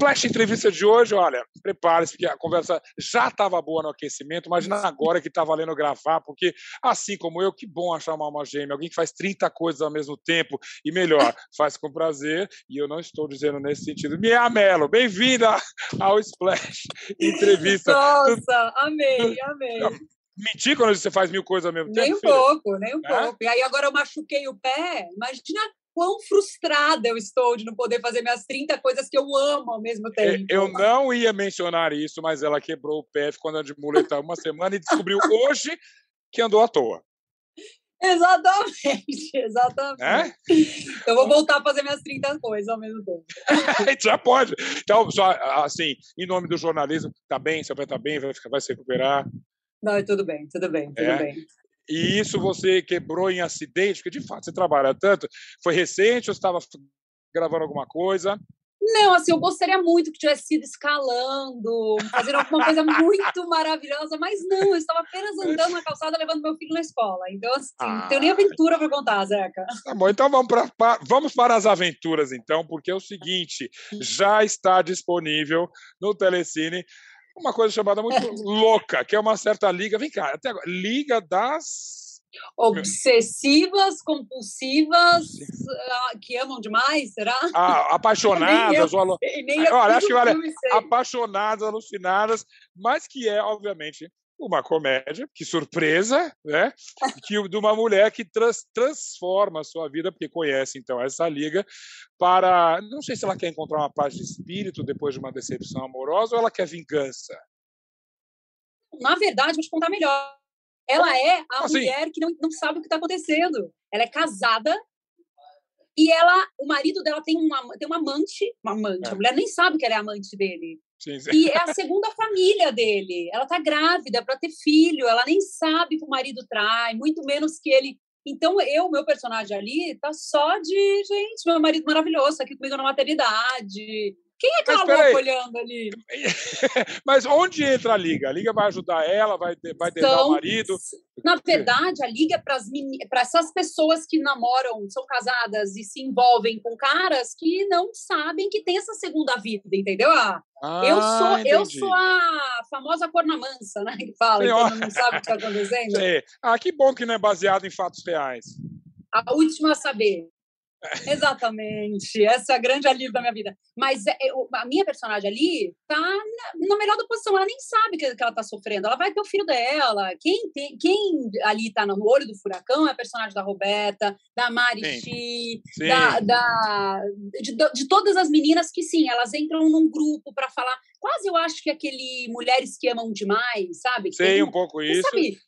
Splash entrevista de hoje, olha, prepare-se, porque a conversa já estava boa no aquecimento, imagina agora que está valendo gravar, porque assim como eu, que bom achar uma alma gêmea, alguém que faz 30 coisas ao mesmo tempo, e melhor, faz com prazer, e eu não estou dizendo nesse sentido. Mia Mello, bem-vinda ao Splash Entrevista. Nossa, amei, amei. Mentir quando você faz mil coisas ao mesmo tempo? Nem um pouco, nem um é? pouco. E aí agora eu machuquei o pé, imagina quão frustrada eu estou de não poder fazer minhas 30 coisas que eu amo ao mesmo é, tempo. Eu não ia mencionar isso, mas ela quebrou o pé, ficou andando de muleta uma semana e descobriu hoje que andou à toa. Exatamente, exatamente. É? Eu vou voltar a fazer minhas 30 coisas ao mesmo tempo. Já pode. Então, só assim, em nome do jornalismo, tá bem, seu pé tá bem, vai, vai se recuperar. Não, tudo bem, tudo bem, tudo é. bem. E isso você quebrou em acidente, porque de fato você trabalha tanto. Foi recente ou estava gravando alguma coisa? Não, assim, eu gostaria muito que tivesse sido escalando, fazendo alguma coisa muito maravilhosa, mas não, eu estava apenas andando na calçada levando meu filho na escola. Então, assim, ah. não tenho nem aventura para contar, Zeca. Tá bom, então vamos, pra, vamos para as aventuras, então, porque é o seguinte: já está disponível no Telecine uma coisa chamada muito louca, que é uma certa liga. Vem cá, até agora, liga das obsessivas, compulsivas, ah, que amam demais, será? Ah, apaixonadas, ou... Olha, acho que vale apaixonadas, alucinadas, mas que é, obviamente, uma comédia, que surpresa, né? que de uma mulher que trans, transforma a sua vida, porque conhece então essa liga, para não sei se ela quer encontrar uma paz de espírito depois de uma decepção amorosa ou ela quer vingança. Na verdade, vou te contar melhor. Ela é a assim? mulher que não, não sabe o que está acontecendo. Ela é casada e ela, o marido dela tem uma, tem uma amante, uma amante. É. A mulher nem sabe que ela é amante dele. Sim, sim. E é a segunda família dele. Ela tá grávida para ter filho, ela nem sabe que o marido trai, muito menos que ele. Então, eu, meu personagem ali, tá só de, gente, meu marido maravilhoso, aqui comigo na maternidade, quem é aquela louca olhando ali? Mas onde entra a Liga? A Liga vai ajudar ela, vai, vai tentar o marido? Na verdade, a Liga é para essas pessoas que namoram, são casadas e se envolvem com caras que não sabem que tem essa segunda vida, entendeu? Ah, eu sou eu sou a famosa corna mansa, né? Que fala, então não sabe o que está acontecendo. Sim. Ah, que bom que não é baseado em fatos reais. A última a saber. Exatamente, essa é a grande alívio da minha vida. Mas é, a minha personagem ali tá na, na melhor da posição, ela nem sabe que, que ela tá sofrendo, ela vai ter o filho dela. Quem, tem, quem ali tá no olho do furacão é a personagem da Roberta, da Mari sim. sim. Da, da, de, de todas as meninas que sim, elas entram num grupo para falar. Quase eu acho que aquele Mulheres que Amam Demais, sabe? Sei, um pouco isso. Sabe,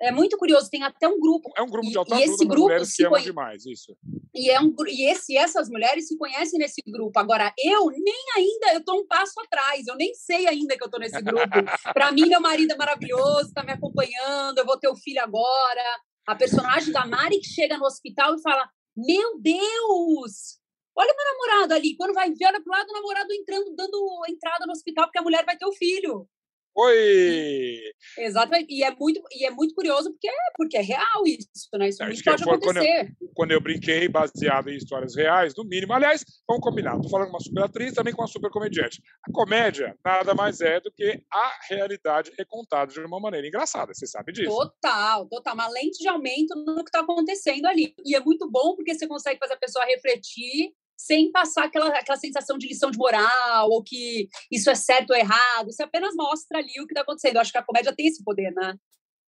é muito curioso, tem até um grupo. É um grupo de autoajuda e esse grupo mulheres que amam demais, isso. E, é um, e esse, essas mulheres se conhecem nesse grupo. Agora, eu nem ainda, eu estou um passo atrás, eu nem sei ainda que eu estou nesse grupo. Para mim, meu marido é maravilhoso, está me acompanhando, eu vou ter o filho agora. A personagem da Mari que chega no hospital e fala: Meu Deus! Olha meu namorado ali, quando vai ver, olha pro lado, o namorado entrando, dando entrada no hospital, porque a mulher vai ter o filho. Oi! Exatamente. E é muito, e é muito curioso porque, porque é real isso, né? Isso muito pode acontecer. Quando eu, quando eu, brinquei, baseado em histórias reais, no mínimo. Aliás, vamos combinar. Estou falando com uma super atriz, também com uma super comediante. A comédia nada mais é do que a realidade recontada de uma maneira engraçada. Você sabe disso. Total, total. Uma lente de aumento no que está acontecendo ali. E é muito bom porque você consegue fazer a pessoa refletir sem passar aquela, aquela sensação de lição de moral ou que isso é certo ou errado. Você apenas mostra ali o que está acontecendo. Eu acho que a comédia tem esse poder, né?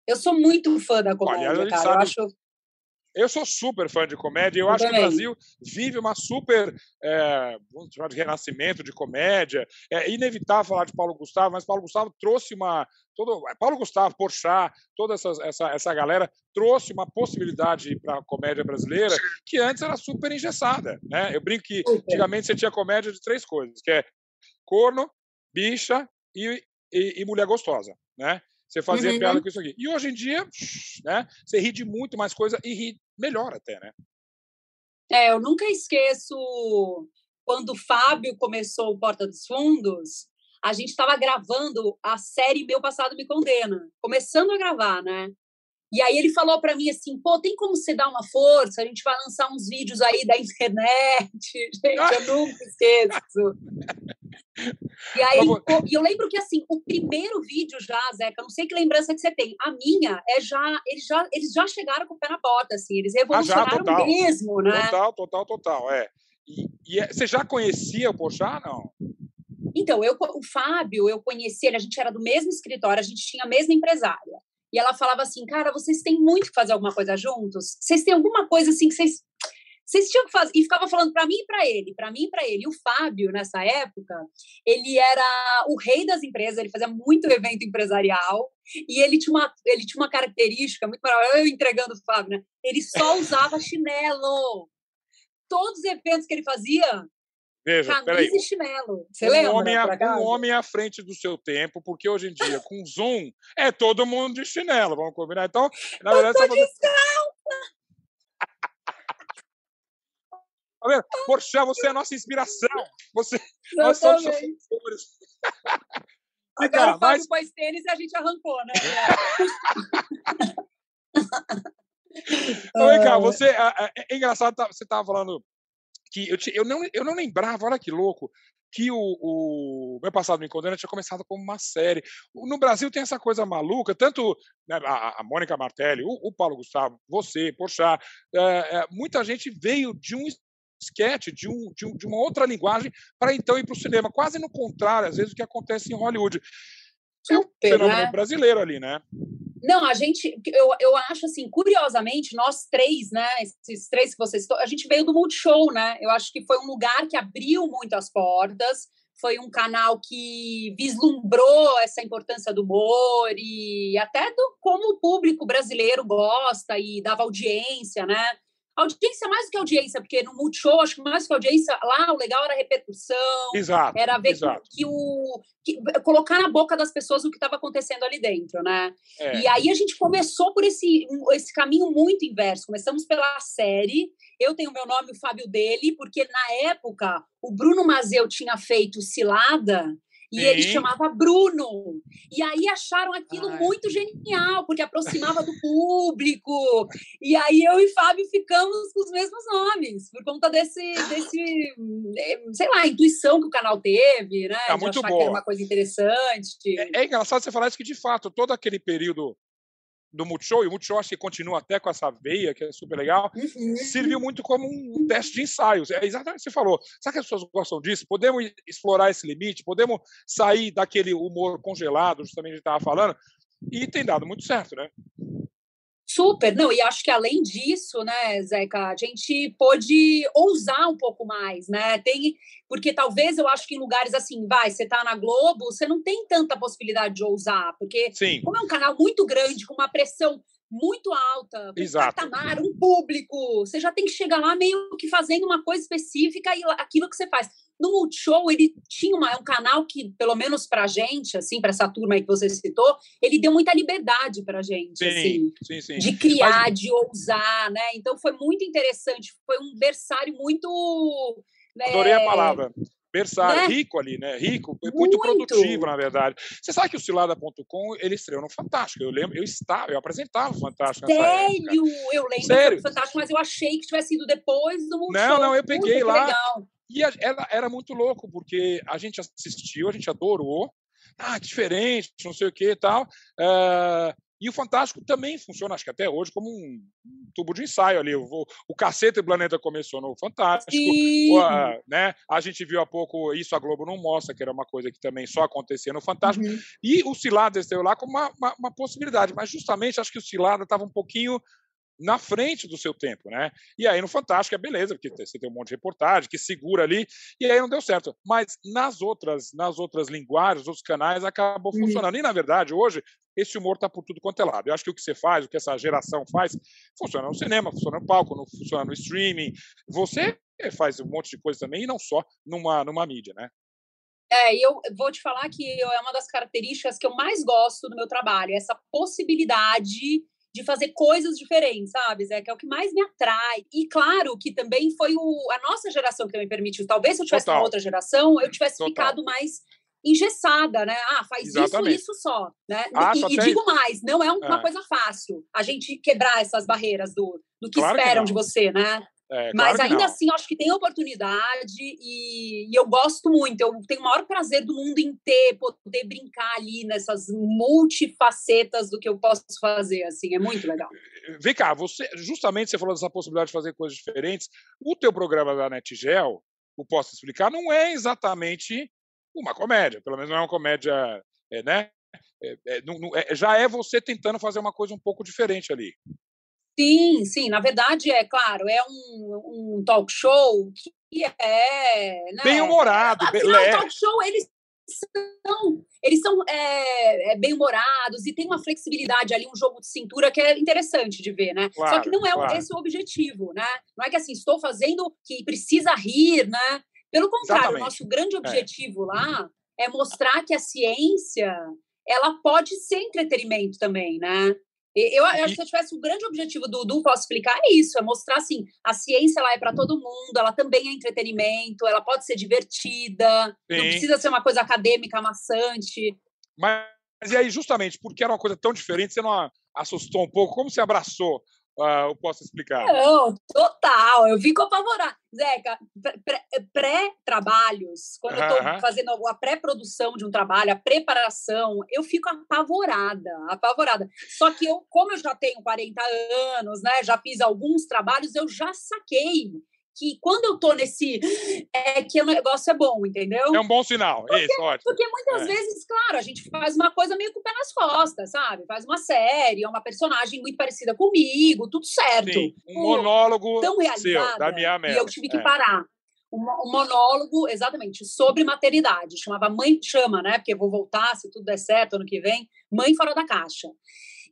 Eu sou muito fã da comédia, Olha, cara. Sabe... Eu acho eu sou super fã de comédia. Eu, eu acho também. que o Brasil vive uma super, é, vamos chamar de renascimento de comédia. É inevitável falar de Paulo Gustavo, mas Paulo Gustavo trouxe uma. Todo, Paulo Gustavo, Porchat, toda essa, essa, essa galera trouxe uma possibilidade para a comédia brasileira que antes era super engessada. Né? Eu brinco que antigamente você tinha comédia de três coisas, que é corno, bicha e, e, e mulher gostosa. Né? Você fazia uhum. piada com isso aqui. E hoje em dia, né, você ri de muito mais coisa e ri melhor até, né? É, eu nunca esqueço quando o Fábio começou o Porta dos Fundos, a gente estava gravando a série Meu Passado Me Condena, começando a gravar, né? E aí ele falou para mim assim, pô, tem como você dar uma força? A gente vai lançar uns vídeos aí da internet. Gente, eu nunca esqueço. E aí, e eu lembro que assim, o primeiro vídeo já, Zeca, não sei que lembrança que você tem. A minha é já, eles já, eles já chegaram com o pé na bota, assim, eles revolucionaram ah, já, mesmo, né? Total, total, total, é. E, e é, você já conhecia o Pochá, não? Então, eu, o Fábio, eu conheci ele, a gente era do mesmo escritório, a gente tinha a mesma empresária. E ela falava assim, cara, vocês têm muito que fazer alguma coisa juntos? Vocês têm alguma coisa assim que vocês vocês tinham que fazer. E ficava falando para mim e para ele, para mim e para ele. E o Fábio, nessa época, ele era o rei das empresas, ele fazia muito evento empresarial. E ele tinha uma, ele tinha uma característica muito maravilhosa. Eu entregando o Fábio, né? Ele só usava chinelo. Todos os eventos que ele fazia, Veja, Camisa peraí. e chinelo. Você um lembra? Homem, um homem à frente do seu tempo, porque hoje em dia, com Zoom, é todo mundo de chinelo, vamos combinar? Então, na verdade, eu tô de você... Tá vendo? Porchat, você é a nossa inspiração. Você, nós somos seus seguidores. Agora o Fábio pôs tênis e a gente arrancou, né? então, vem cá, você, é, é, engraçado, tá, você estava falando que eu, te, eu, não, eu não lembrava, olha que louco, que o, o meu passado me condena tinha começado como uma série. No Brasil tem essa coisa maluca, tanto né, a, a Mônica Martelli, o, o, Paulo Gustavo, você, Porchat, é, é, muita gente veio de um esquete, de, um, de, um, de uma outra linguagem, para então ir para o cinema. Quase no contrário, às vezes, do que acontece em Hollywood. É um fenômeno né? brasileiro ali, né? Não, a gente, eu, eu acho assim, curiosamente, nós três, né, esses três que vocês, a gente veio do Multishow, né? Eu acho que foi um lugar que abriu muito as portas, foi um canal que vislumbrou essa importância do humor e até do como o público brasileiro gosta e dava audiência, né? Audiência mais do que audiência, porque no Multishow, acho que mais do que audiência, lá o legal era a repercussão. Exato. Era ver exato. Que, que, o. Que, colocar na boca das pessoas o que estava acontecendo ali dentro, né? É. E aí a gente começou por esse, esse caminho muito inverso. Começamos pela série. Eu tenho meu nome, o Fábio dele, porque na época o Bruno Mazeu tinha feito Cilada e Sim. ele chamava Bruno. E aí acharam aquilo Ai. muito genial, porque aproximava do público. E aí eu e Fábio ficamos com os mesmos nomes, por conta desse, desse eh, sei lá, intuição que o canal teve, né? É muito bom. uma coisa interessante. É, é engraçado você falar isso que, de fato, todo aquele período do Multishow, e o Multishow acho que continua até com essa veia, que é super legal, uhum. serviu muito como um teste de ensaios. É exatamente o que você falou. Sabe que as pessoas gostam disso? Podemos explorar esse limite, podemos sair daquele humor congelado, justamente a gente estava falando, e tem dado muito certo, né? Super, não, e acho que além disso, né, Zeca, a gente pôde ousar um pouco mais, né? Tem, porque talvez eu acho que em lugares assim, vai, você tá na Globo, você não tem tanta possibilidade de ousar, porque Sim. como é um canal muito grande, com uma pressão muito alta, um patamar, um público, você já tem que chegar lá meio que fazendo uma coisa específica e aquilo que você faz. No Multishow, ele tinha uma, um canal que, pelo menos pra gente, assim, para essa turma aí que você citou, ele deu muita liberdade pra gente, sim, assim, sim, sim. de criar, Mas... de ousar, né? Então foi muito interessante, foi um berçário muito. Né? Adorei a palavra. Berçário, né? rico ali, né? Rico, muito, muito, produtivo, na verdade. Você sabe que o Cilada.com, ele estreou no Fantástico. Eu lembro, eu estava, eu apresentava o Fantástico Sério? Eu lembro Sério? do Fantástico, mas eu achei que tivesse sido depois do Multishow. Não, não, eu peguei Puta, lá. Legal. E ela era muito louco, porque a gente assistiu, a gente adorou. Ah, diferente, não sei o que e tal. Uh, e o Fantástico também funciona, acho que até hoje, como um, tubo de ensaio ali. O, o Caceta e Planeta começou no Fantástico. Uh, né? A gente viu há pouco, isso a Globo não mostra, que era uma coisa que também só acontecia no Fantástico. Uhum. E o Cilada esteve lá como uma, uma, uma, possibilidade. Mas justamente acho que o Cilada estava um pouquinho na frente do seu tempo, né? E aí no Fantástico é beleza, porque você tem um monte de reportagem que segura ali, e aí não deu certo. Mas nas outras, nas outras linguagens, outros canais, acabou uhum. funcionando. E na verdade, hoje, esse humor está por tudo quanto é lado. Eu acho que o que você faz, o que essa geração faz, funciona no cinema, funciona no palco, no, funciona no streaming. Você faz um monte de coisa também, e não só numa, numa mídia, né? É, e eu vou te falar que é uma das características que eu mais gosto do meu trabalho, essa possibilidade de fazer coisas diferentes, sabe, Zé? Que é o que mais me atrai. E claro que também foi o, a nossa geração que também permitiu. Talvez se eu tivesse Total. uma outra geração, eu tivesse Total. ficado mais engessada, né? Ah, faz Exatamente. isso, isso só, né? Ah, e, e digo mais, não é uma é. coisa fácil a gente quebrar essas barreiras do, do que claro esperam que de você, né? É, Mas claro ainda assim, acho que tem oportunidade e, e, eu gosto muito. Eu tenho o maior prazer do mundo em ter, poder brincar ali nessas multifacetas do que eu posso fazer. Assim, é muito legal. Vem cá, você justamente você falou dessa possibilidade de fazer coisas diferentes. O teu programa da NetGel, o Posso Explicar, não é exatamente uma comédia. Pelo menos não é uma comédia, é, né? É, é, não, não, é, já é você tentando fazer uma coisa um pouco diferente ali. Sim, sim. Na verdade, é claro, é um, um talk show que é. Né? Bem humorado, Afinal, bem leve. talk show, eles são, eles são é, é, bem humorados e tem uma flexibilidade ali, um jogo de cintura que é interessante de ver, né? Claro, Só que não é claro. esse o objetivo, né? Não é que assim, estou fazendo que precisa rir, né? Pelo contrário, Exatamente. o nosso grande é. objetivo é. lá é mostrar que a ciência ela pode ser entretenimento também, né? Eu, eu acho que se eu tivesse o grande objetivo do, do Posso Explicar, é isso, é mostrar assim, a ciência ela é para todo mundo, ela também é entretenimento, ela pode ser divertida, Sim. não precisa ser uma coisa acadêmica, maçante. Mas, mas e aí, justamente, porque era uma coisa tão diferente, você não assustou um pouco? Como você abraçou uh, eu posso explicar? Não, total. Eu fico apavorada. Zeca, pré-trabalhos, quando eu estou fazendo a pré-produção de um trabalho, a preparação, eu fico apavorada, apavorada. Só que eu, como eu já tenho 40 anos, né, já fiz alguns trabalhos, eu já saquei que quando eu tô nesse. É que o negócio é bom, entendeu? É um bom sinal. Porque, Isso, ótimo. Porque muitas é. vezes, claro, a gente faz uma coisa meio com o pé nas costas, sabe? Faz uma série, é uma personagem muito parecida comigo, tudo certo. Sim, um monólogo tão realizada, seu, da minha E eu tive que é. parar. Um, um monólogo, exatamente, sobre maternidade. Chamava Mãe Chama, né? Porque eu vou voltar, se tudo der certo, ano que vem. Mãe Fora da Caixa.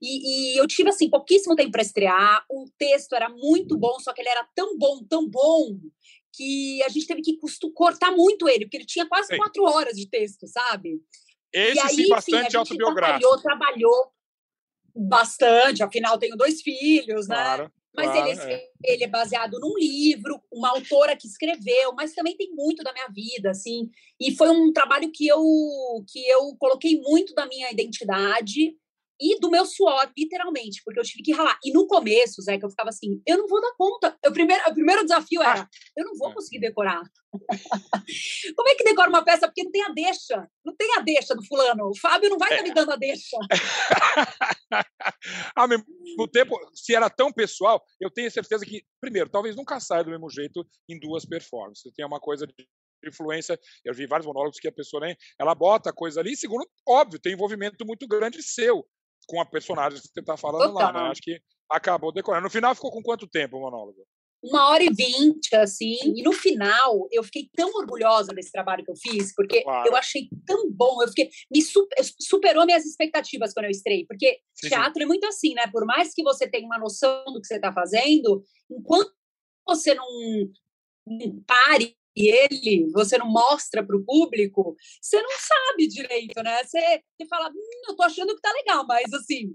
E, e, eu tive, assim, pouquíssimo tempo para estrear. O texto era muito bom, só que ele era tão bom, tão bom, que a gente teve que custo, cortar muito ele, porque ele tinha quase Sim. quatro horas de texto, sabe? Esse e aí, sim, bastante enfim, autobiográfico. Trabalhou, trabalhou bastante, afinal tenho dois filhos, né? Claro. Mas claro, ele, é. ele é baseado num livro, uma autora que escreveu, mas também tem muito da minha vida, assim. E foi um trabalho que eu que eu coloquei muito da minha identidade e do meu suor, literalmente, porque eu tive que ralar. E no começo, Zé, que eu ficava assim, eu não vou dar conta. O primeiro, o primeiro desafio era, ah. eu não vou é. conseguir decorar. Como é que decora uma peça? Porque não tem a deixa. Não tem a deixa do fulano. O Fábio não vai estar é. tá me dando a deixa. Ao mesmo tempo, se era tão pessoal, eu tenho certeza que, primeiro, talvez nunca saia do mesmo jeito em duas performances. Tem uma coisa de influência. Eu vi vários monólogos que a pessoa nem ela bota a coisa ali. Segundo, óbvio, tem envolvimento muito grande seu com a personagem que você está falando Total. lá, né? Acho que acabou decorando. No final ficou com quanto tempo o monólogo? Uma hora e vinte, assim. E no final, eu fiquei tão orgulhosa desse trabalho que eu fiz, porque claro. eu achei tão bom. Eu fiquei. Me super, superou minhas expectativas quando eu estrei. Porque sim, teatro é muito assim, né? Por mais que você tenha uma noção do que você está fazendo, enquanto você não, não pare ele, você não mostra para o público, você não sabe direito, né? Você, você fala, hum, eu tô achando que tá legal, mas assim.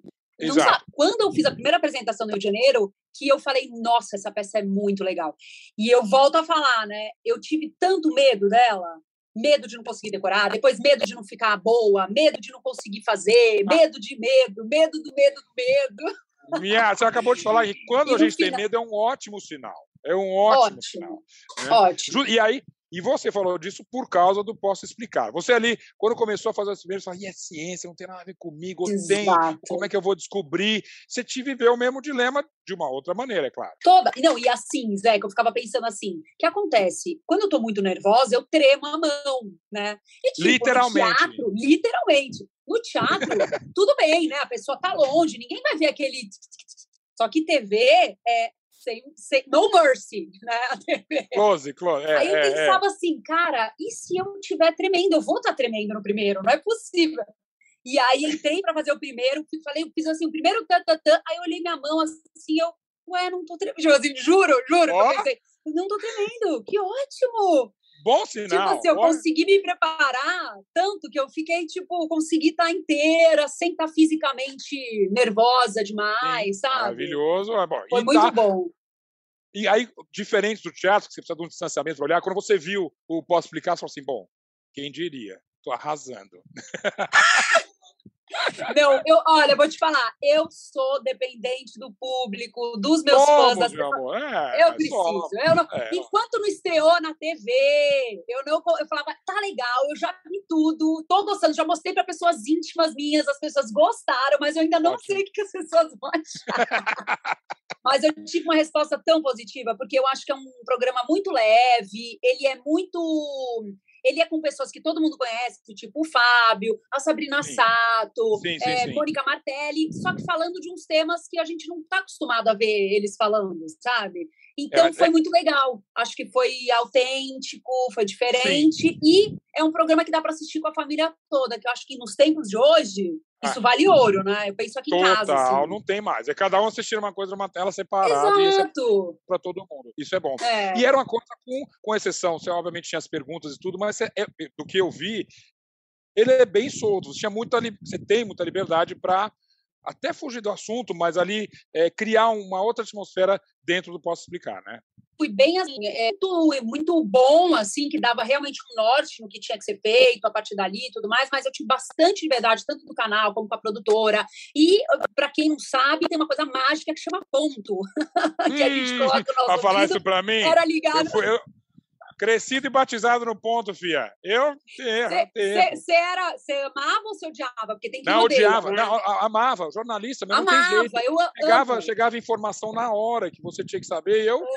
Quando eu fiz a primeira apresentação no Rio de Janeiro, que eu falei, nossa, essa peça é muito legal. E eu volto a falar, né? Eu tive tanto medo dela, medo de não conseguir decorar, depois medo de não ficar boa, medo de não conseguir fazer, ah. medo de medo, medo do medo do medo. Minha, você acabou de falar que quando a gente final... tem medo é um ótimo sinal. É um ótimo, ótimo. sinal. Né? Ótimo. E aí, e você falou disso por causa do Posso Explicar. Você ali, quando começou a fazer as primeiras, falou, e é ciência, não tem nada a ver comigo, tem, como é que eu vou descobrir? Você te viveu o mesmo dilema de uma outra maneira, é claro. Toda. Não, e assim, Zé, que eu ficava pensando assim, o que acontece? Quando eu tô muito nervosa, eu tremo a mão, né? E, tipo, literalmente. teatro, literalmente. No teatro, tudo bem, né? A pessoa tá longe, ninguém vai ver aquele... Só que TV é, sem, sem no mercy, né? A TV. Close, close. É, Aí eu é, pensava é. assim, cara, e se eu estiver tremendo? Eu vou estar tá tremendo no primeiro, não é possível. E aí entrei para fazer o primeiro, falei, fiz assim, o primeiro tan, tan, tan, aí eu olhei minha mão assim, eu, ué, não tô tremendo. Tipo assim, juro, juro, oh. eu pensei, não tô tremendo, que ótimo! Bom sinal. Tipo assim, eu consegui me preparar tanto que eu fiquei, tipo, consegui estar inteira, sem estar fisicamente nervosa demais, Sim, sabe? Maravilhoso. É bom. Foi muito tá... bom. E aí, diferente do teatro, que você precisa de um distanciamento para olhar, quando você viu o Posso Explicar, você falou assim, bom, quem diria? Tô arrasando. Não, eu, olha, vou te falar, eu sou dependente do público, dos meus fãs. Das pessoas. É, eu preciso. Eu não, é. Enquanto não estreou na TV, eu não eu falava, tá legal, eu já vi tudo, tô gostando, já mostrei para pessoas íntimas minhas, as pessoas gostaram, mas eu ainda não Ótimo. sei o que as pessoas vão achar. mas eu tive uma resposta tão positiva, porque eu acho que é um programa muito leve, ele é muito ele é com pessoas que todo mundo conhece, tipo o Fábio, a Sabrina sim. Sato, sim, sim, é, Mônica Martelli, só que falando de uns temas que a gente não está acostumado a ver eles falando, sabe? Então é, foi é... muito legal. Acho que foi autêntico, foi diferente e é um programa que dá para assistir com a família toda, que eu acho que nos tempos de hoje ah. isso vale ouro, né? Eu penso aqui Total, em casa. Assim. não tem mais. É cada um assistindo uma coisa numa tela separada. É Exato. para todo mundo. Isso é bom. É. E era uma coisa com, com exceção. Você obviamente tinha as perguntas e tudo, mas é, é, do que eu vi, ele é bem solto. Você, tinha muita, você tem muita liberdade para até fugir do assunto, mas ali é, criar uma outra atmosfera dentro do Posso Explicar, né? Fui bem assim, é, muito, muito bom, assim, que dava realmente um norte no que tinha que ser feito a partir dali e tudo mais, mas eu tive bastante liberdade, tanto do canal como com a produtora. E, para quem não sabe, tem uma coisa mágica que chama ponto, que a gente hum, coloca no Para falar isso para mim, era ligado. Eu, fui, eu, Crescido e batizado no ponto, Fia. Eu Você era. Você amava ou você odiava? Porque tem que Não, odiava. Né? Não, amava, jornalista, mas amava, não tem jeito. Eu chegava, chegava informação na hora que você tinha que saber. Eu. Amo.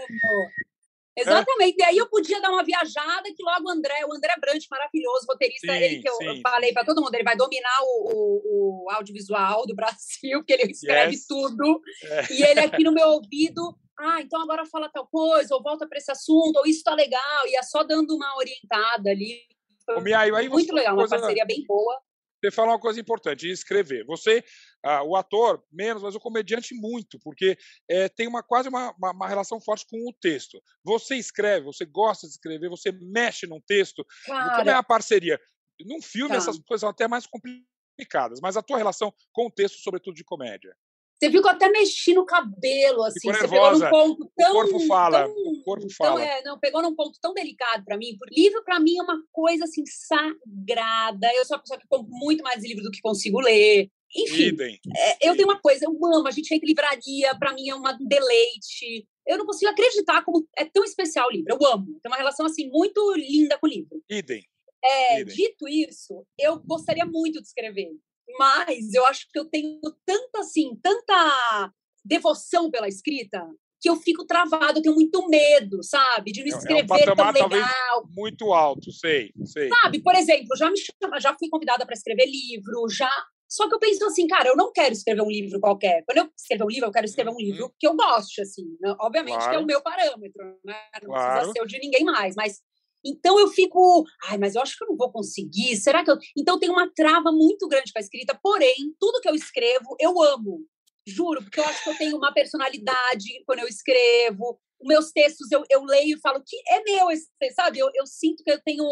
É. Exatamente. É. E aí eu podia dar uma viajada que logo o André, o André Brant, maravilhoso, roteirista, sim, ele que eu, eu falei para todo mundo, ele vai dominar o, o, o, audiovisual do Brasil, que ele escreve yes. tudo. É. E ele aqui no meu ouvido ah, então agora fala tal coisa, ou volta para esse assunto, ou isso tá legal, e é só dando uma orientada ali. Ô, Miai, aí muito legal, uma parceria bem boa. Você fala uma coisa importante, escrever. Você, ah, o ator, menos, mas o comediante, muito, porque é, tem uma quase uma, uma, uma, relação forte com o texto. Você escreve, você gosta de escrever, você mexe num texto. Cara, Como é a parceria? Num filme, tá. essas coisas são até mais complicadas, mas a tua relação com o texto, sobretudo de comédia? Você eu até mexi no cabelo, assim. Ficou você pegou num ponto tão. O corpo fala. Tão, o corpo fala. Tão, é, não, pegou num ponto tão delicado para mim. Porque livro, para mim, é uma coisa assim, sagrada. Eu sou uma pessoa que compro muito mais livro do que consigo ler. Enfim, é, eu tenho uma coisa, eu amo. A gente entra em livraria, para mim é um deleite. Eu não consigo acreditar como é tão especial o livro. Eu amo. Tem uma relação assim muito linda com o livro. Idem. É, Dito isso, eu gostaria muito de escrever. Mas eu acho que eu tenho tanta, assim, tanta devoção pela escrita que eu fico travado, eu tenho muito medo, sabe? De não escrever é um tão legal. Muito alto, sei, sei. Sabe, por exemplo, já me chama, já fui convidada para escrever livro, já. Só que eu penso assim, cara, eu não quero escrever um livro qualquer. Quando eu escrever um livro, eu quero escrever um livro uhum. que eu goste, assim. Né? Obviamente claro. que é o meu parâmetro, né? Não claro. precisa ser o de ninguém mais, mas então eu fico, ai, mas eu acho que eu não vou conseguir. Será que eu. Então tem uma trava muito grande para a escrita, porém, tudo que eu escrevo, eu amo. Juro, porque eu acho que eu tenho uma personalidade quando eu escrevo. Os meus textos eu, eu leio e falo que é meu esse sabe? Eu, eu sinto que eu tenho.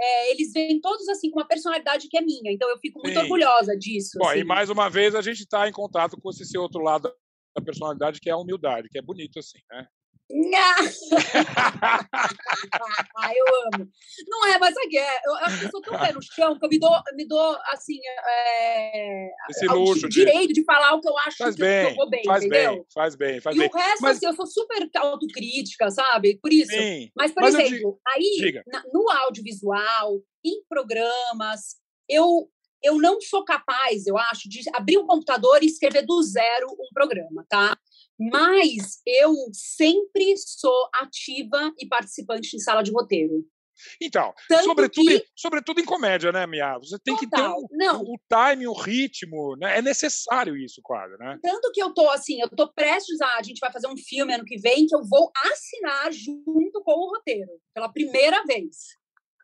É, eles vêm todos assim com uma personalidade que é minha, então eu fico muito Sim. orgulhosa disso. Bom, assim. e mais uma vez a gente está em contato com esse outro lado da personalidade que é a humildade, que é bonito assim, né? Ah, eu amo. Não é, mas aqui é, eu acho que eu sou tão pé no chão que eu me dou, me dou assim, é, Esse luxo de... direito de falar o que eu acho faz que bem, eu bem, faz entendeu? Bem, faz bem, faz e bem. o resto, mas... assim, eu sou super autocrítica, sabe? Por isso. Sim, mas, por mas exemplo, aí, na, no audiovisual, em programas, eu eu não sou capaz, eu acho, de abrir um computador e escrever do zero um programa, tá? Mas eu sempre sou ativa e participante em sala de roteiro. Então, sobretudo, que... sobretudo em comédia, né, Mia? Você tem Total. que ter o, Não. o, time, o ritmo, né? É necessário isso, quase, né? Tanto que eu tô assim, eu tô prestes a. A gente vai fazer um filme ano que vem que eu vou assinar junto com o roteiro, pela primeira vez.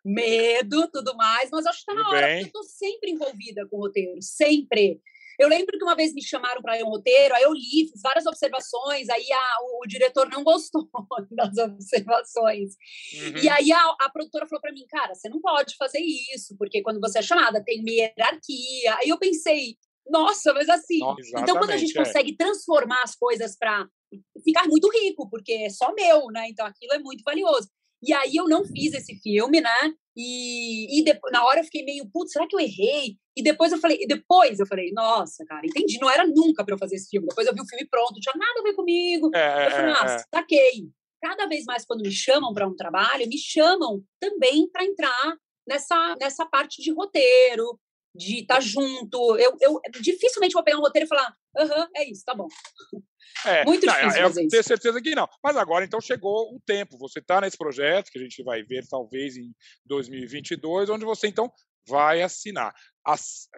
Medo, tudo mais, mas acho que tá na hora, bem. porque eu tô sempre envolvida com o roteiro, sempre. Eu lembro que uma vez me chamaram para ler um roteiro, aí eu li, fiz várias observações, aí a, o, o, diretor não gostou das observações. Uhum. E aí a, a produtora falou para mim, cara, você não pode fazer isso, porque quando você é chamada tem hierarquia. Aí eu pensei, nossa, mas assim. então, quando a gente é. consegue transformar as coisas para ficar muito rico, porque é só meu, né? Então aquilo é muito valioso. E aí eu não fiz esse filme, né? E, e depois, na hora eu fiquei meio, putz, será que eu errei? E depois eu falei, e depois eu falei, nossa, cara, entendi, não era nunca para eu fazer esse filme. Depois eu vi o filme pronto, não tinha nada a ver comigo. É, eu falei, ah, é. saquei. Cada vez mais quando me chamam para um trabalho, me chamam também para entrar nessa, nessa parte de roteiro, de estar tá junto. Eu, eu dificilmente vou pegar um roteiro e falar, aham, é isso, tá bom. É, Muito não, difícil. Eu, eu tenho certeza que não. Mas agora, então, chegou o tempo. Você está nesse projeto que a gente vai ver talvez em 2022, onde você então vai assinar. As,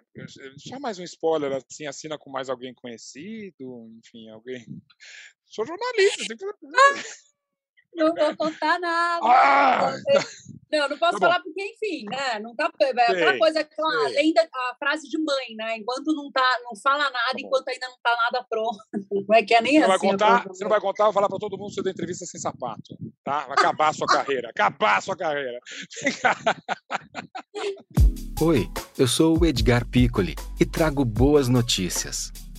só mais um spoiler, assim, assina com mais alguém conhecido, enfim, alguém. Sou jornalista, tem que... Não vou contar nada. Ah! Não, não posso tá falar porque, enfim, né? Não tá, é aquela coisa, aquela sei. lenda, a frase de mãe, né? Enquanto não tá, não fala nada, tá enquanto ainda não tá nada pronto. Não é que é nem você assim. Vai contar, você não vai contar, vou falar para todo mundo que você deu entrevista sem sapato, tá? Vai acabar a sua carreira, acabar a sua carreira. Oi, eu sou o Edgar Piccoli e trago boas notícias.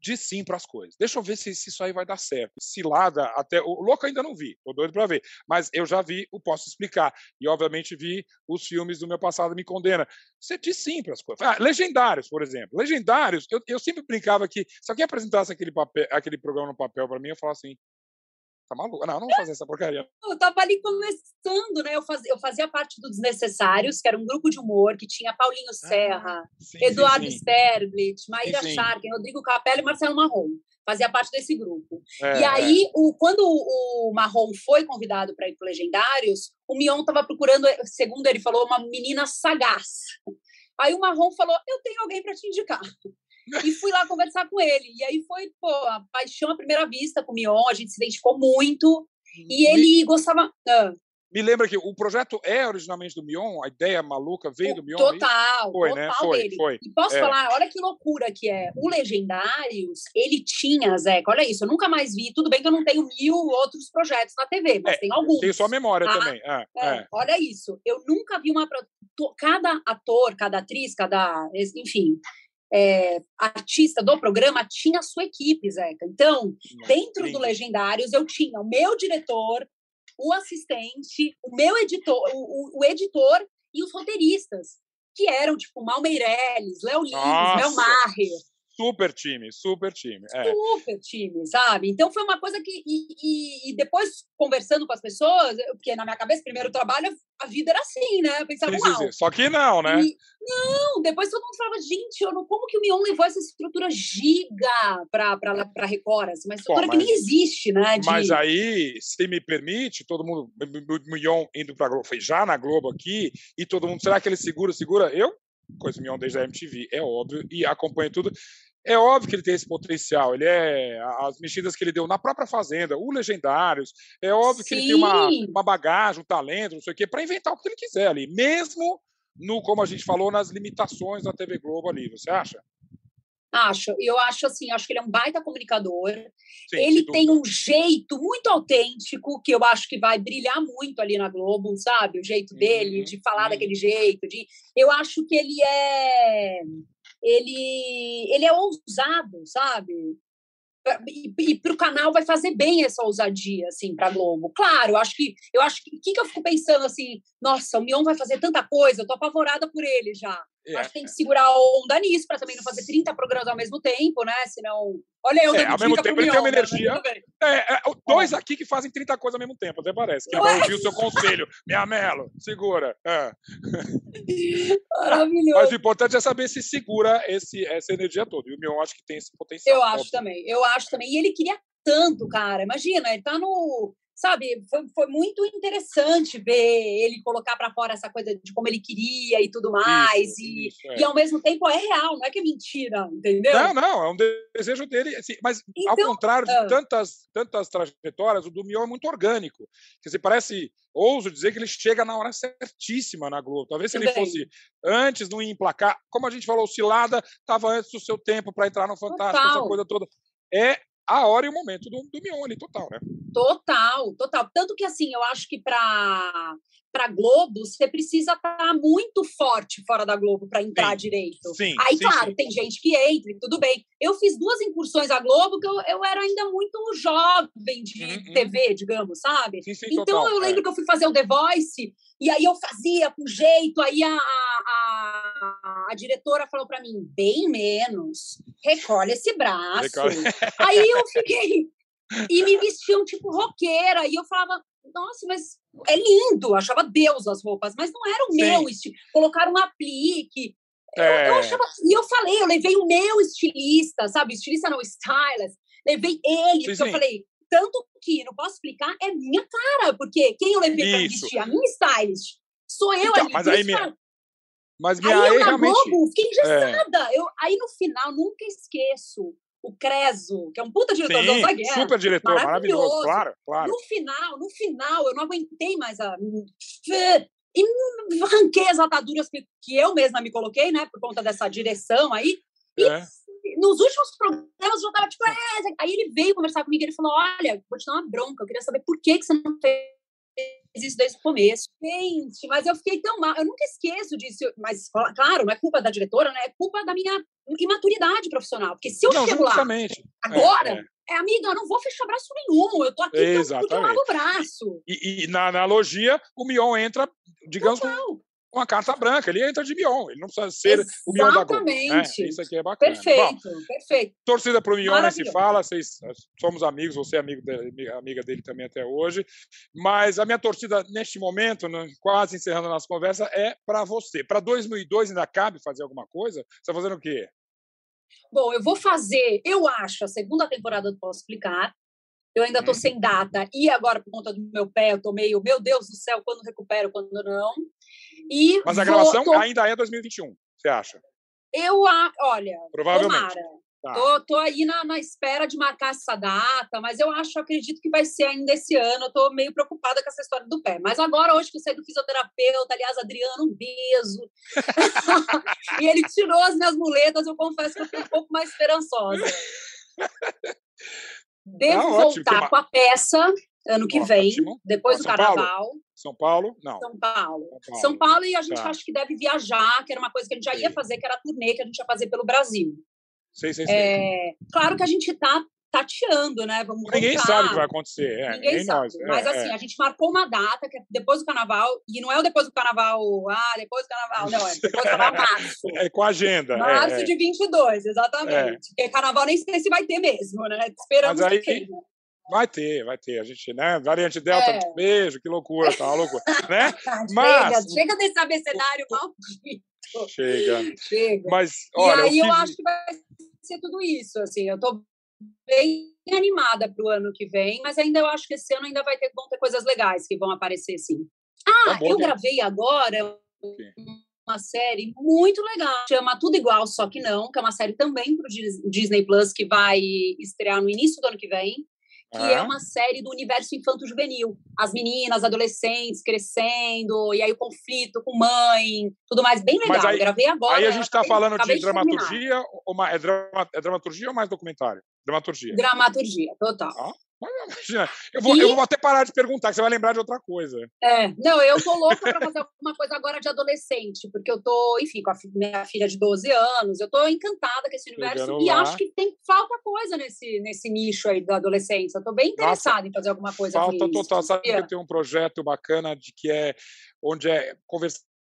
diz sim para as coisas. Deixa eu ver se, se, isso aí vai dar certo. Cilada, até. O louco ainda não vi, tô doido para ver. Mas eu já vi o Posso Explicar. E, obviamente, vi os filmes do meu passado Me Condena. Você diz sim para as coisas. Ah, legendários, por exemplo. Legendários, eu, eu sempre brincava que se alguém apresentasse aquele, papel, aquele programa no papel para mim, eu falava assim: Tá maluco? Não, não vou fazer essa porcaria. Eu tava ali começando, né? Eu fazia, eu fazia parte do Desnecessários, que era um grupo de humor que tinha Paulinho ah, Serra, ah, sim, Eduardo sim, sim. Sterblitz, Maíra Sharkin, Rodrigo Capello e Marcelo Marrom. Fazia parte desse grupo. É, e aí, é. o, quando o, Marrom foi convidado para ir para Legendários, o Mion estava procurando, segundo ele falou, uma menina sagaz. Aí o Marrom falou: Eu tenho alguém para te indicar e fui lá conversar com ele. E aí foi, pô, a paixão à primeira vista com o Mion, a gente se identificou muito. E ele gostava. Ah. Me lembra que o projeto é originalmente do Mion, a ideia maluca veio do Mion? Total, foi, né? total né? foi, dele. Foi. E posso é. falar, olha que loucura que é. O Legendários, ele tinha, Zeca, olha isso, eu nunca mais vi. Tudo bem que eu não tenho mil outros projetos na TV, mas é, tem alguns. Tem sua memória tá? também. É, é, é. Olha isso, eu nunca vi uma. Cada ator, cada atriz, cada. Enfim, é, artista do programa tinha sua equipe, Zeca. Então, dentro do Legendários, eu tinha o meu diretor, o assistente, o meu editor, o, o editor e os roteiristas, que eram tipo Mal Meirelles, Léo Lins, Mel Maher. Super time, super time. É. Super time, sabe? Então foi uma coisa que. E, e, e, depois, conversando com as pessoas, porque na minha cabeça, primeiro trabalho, a vida era assim, né? Eu pensava, sim, sim, sim. Só que não, né? E, não, depois todo mundo falava, gente, eu não, como que o Mion levou essa estrutura giga para Record? Assim, uma estrutura Pô, mas, que nem existe, né? De... Mas aí, se me permite, todo mundo. O Mion indo pra Globo, foi já na Globo aqui, e todo mundo, será que ele segura? Segura? Eu? Coisa Mion desde a MTV, é óbvio, e acompanha tudo. É óbvio que ele tem esse potencial. Ele é as mexidas que ele deu na própria Fazenda, o Legendários. É óbvio Sim. que ele tem uma, uma bagagem, um talento, não sei o quê, para inventar o que ele quiser ali, mesmo no, como a gente falou, nas limitações da TV Globo ali. Você acha? Acho, eu acho assim, acho que ele é um baita comunicador. Sim, ele tem um jeito muito autêntico que eu acho que vai brilhar muito ali na Globo, sabe? O jeito dele uhum, de falar uhum. daquele jeito, de eu acho que ele é ele, ele é ousado, sabe? E, e para o canal vai fazer bem essa ousadia, assim, para Globo. Claro, eu acho que eu acho que, que, que eu fico pensando assim, nossa, o Mion vai fazer tanta coisa, eu tô apavorada por ele já. É. Acho que tem que segurar a onda nisso para também não fazer 30 programas ao mesmo tempo, né? Senão. Olha eu, é, ao mesmo tempo ele tem uma né? energia. É, é, dois aqui que fazem 30 coisas ao mesmo tempo, até parece. Que vai ouvir o seu conselho. Minha Melo, segura. É. Maravilhoso. Mas o importante é saber se segura esse, essa energia toda. E o Mion acho que tem esse potencial. Eu acho óbvio. também. Eu acho também. E ele queria tanto, cara. Imagina, ele tá no sabe, foi, foi muito interessante ver ele colocar para fora essa coisa de como ele queria e tudo mais. Isso, e, isso, é. e ao mesmo tempo é real, não é que é mentira, entendeu? Não, não, é um desejo dele. Assim, mas então, ao contrário de tantas, tantas trajetórias, o do Mion é muito orgânico. Quer dizer, parece, ouso dizer que ele chega na hora certíssima na Globo. Talvez se Também. ele fosse antes, não ia emplacar. Como a gente falou, o Cilada estava antes do seu tempo para entrar no Fantástico, Total. essa coisa toda. É a hora e o momento do, do Mion ali, total, né? Total, total. Tanto que, assim, eu acho que para para Globo, você precisa estar tá muito forte fora da Globo para entrar sim, direito. Sim, Aí, sim, claro, sim. tem gente que entra e tudo bem. Eu fiz duas incursões à Globo que eu, eu era ainda muito jovem de uhum, TV, digamos, sabe? então total, eu lembro é. que eu fui fazer o The Voice e aí eu fazia com jeito, aí a, a, a diretora falou para mim, bem menos, recolhe esse braço. Recolhe. Aí eu fiquei... E me vestiam tipo roqueira, e eu falava, nossa, mas é lindo, achava Deus as roupas, mas não era o Sim. meu estilo. Colocaram um aplique. É. Eu, eu é. achava, e eu falei, eu levei o meu estilista, sabe? Estilista não, stylist. Levei ele, sim, porque eu falei, tanto que, não posso explicar, é minha cara, porque quem eu levei para vestir? A minha stylist. Sou eu então, ali. Mas aí, minha, mas minha aí, eu realmente... Globo, fiquei engessada. É. Eu, aí no final, nunca esqueço o Creso, que é um puta diretor Sim, da Guerra. Super diretor, maravilhoso. maravilhoso, claro, claro. No final, no final, eu não aguentei mais a. E arranquei as ataduras que, que eu mesma me coloquei, né, por conta dessa direção aí. E é. nos últimos programas eu tava tipo, é. aí ele veio conversar comigo e ele falou: Olha, vou te dar uma bronca, eu queria saber por que, que você não fez isso desde o começo. Gente, mas eu fiquei tão mal. Eu nunca esqueço disso. Mas, claro, não é culpa da diretora, né? É culpa da minha imaturidade profissional. Porque se eu não, chego justamente. lá agora, é, é. é, amiga, eu não vou fechar braço nenhum. Eu tô aqui Exatamente. porque eu lavo o braço. E, e, na analogia, o Mion entra, digamos, Total uma carta branca, ele entra de Mion, ele não precisa ser Exatamente. o Mion da Globo. Né? Isso aqui é bacana. Perfeito, Bom, perfeito. Torcida para o Mion nem se fala, vocês, somos amigos, você é amigo de, amiga dele também até hoje, mas a minha torcida neste momento, né, quase encerrando a nossa conversa, é para você. Para 2002 ainda cabe fazer alguma coisa? Você está fazendo o quê? Bom, eu vou fazer, eu acho, a segunda temporada do Posso Explicar, eu ainda estou uhum. sem data. E agora, por conta do meu pé, eu tô meio, meu Deus do céu, quando recupero, quando não. E Mas a gravação ainda é 2021, você acha? Eu, olha, Provavelmente. tomara. Tá. Tô, tô aí na, na, espera de marcar essa data, mas eu acho, acredito que vai ser ainda esse ano. Eu tô meio preocupada com essa história do pé. Mas agora, hoje que eu saí do fisioterapeuta, aliás, Adriano, um beijo. e ele tirou as minhas muletas, eu confesso que eu fiquei um pouco mais esperançosa. Devo ah, voltar com a peça ano que vem, depois do Carnaval. Paulo? São Paulo? Não. São Paulo. São Paulo. São Paulo e a gente tá. acha que deve viajar, que era uma coisa que a gente já ia fazer, que era a turnê que a gente ia fazer pelo Brasil. Sei, sei, sei. É, claro que a gente está tateando, né? Vamos ninguém voltar. sabe o que vai acontecer. É, ninguém, ninguém sabe. Nós. É, Mas assim, é. a gente marcou uma data que é depois do carnaval, e não é o depois do carnaval, ah, depois do carnaval, não, é depois do carnaval março. É com a agenda. É, março é. de 22, exatamente. Porque carnaval nem sei se vai ter mesmo, né? Esperamos aí, que Vai ter, vai ter. A gente, né? Variante Delta, é. beijo, que loucura, tá uma loucura. né? Mas... Chega, chega desse abecedário maldito. Chega. Chega. Mas, olha, e aí eu, eu acho que vai ser tudo isso, assim, eu tô bem animada para o ano que vem, mas ainda eu acho que esse ano ainda vai ter, vão ter coisas legais que vão aparecer, sim. Ah, tá eu gravei agora uma série muito legal, chama Tudo Igual, Só Que Não, que é uma série também para o Disney Plus, que vai estrear no início do ano que vem que é uma série do universo infanto-juvenil. As meninas, adolescentes crescendo, e aí o conflito com mãe, tudo mais, bem legal. Aí, gravei agora. Aí a gente está falando de dramaturgia, ou uma, é, drama, é dramaturgia ou mais documentário? Dramaturgia. Dramaturgia, total. Ah, eu vou, e... eu vou até parar de perguntar, que você vai lembrar de outra coisa. É, não, eu tô louca para fazer alguma coisa agora de adolescente, porque eu tô, enfim, com a minha filha de 12 anos, eu tô encantada com esse universo Chegando e lá. acho que tem falta coisa nesse, nesse nicho aí da adolescência. Eu tô bem interessada Nossa, em fazer alguma coisa Falta total, sabe que eu tenho um projeto bacana de que é onde é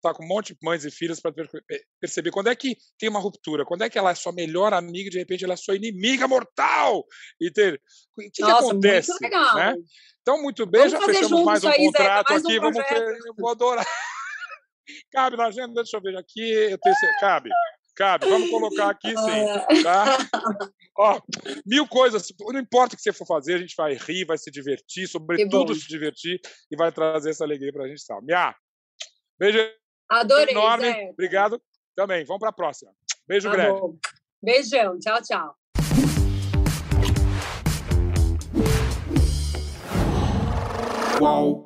Tá com um monte de mães e filhas para eh, perceber quando é que tem uma ruptura, quando é que ela é sua melhor amiga e de repente ela é sua inimiga mortal. E ter... O que, Nossa, que acontece? Muito legal. Né? Então, muito bem, vamos já fechamos juntos, mais um aí, contrato Zé, mais um aqui. Projeto. vamos ter... Eu vou adorar. Cabe na agenda, deixa eu ver aqui. Eu tenho... Cabe. Cabe, vamos colocar aqui sim, ah. tá? Ó, mil coisas, não importa o que você for fazer, a gente vai rir, vai se divertir, sobretudo se divertir, e vai trazer essa alegria pra gente, Salmiá. Beijo. Adorei, Enorme. Zé. Obrigado também. Vamos para a próxima. Beijo tá grande. Bom. Beijão. Tchau, tchau. Uau.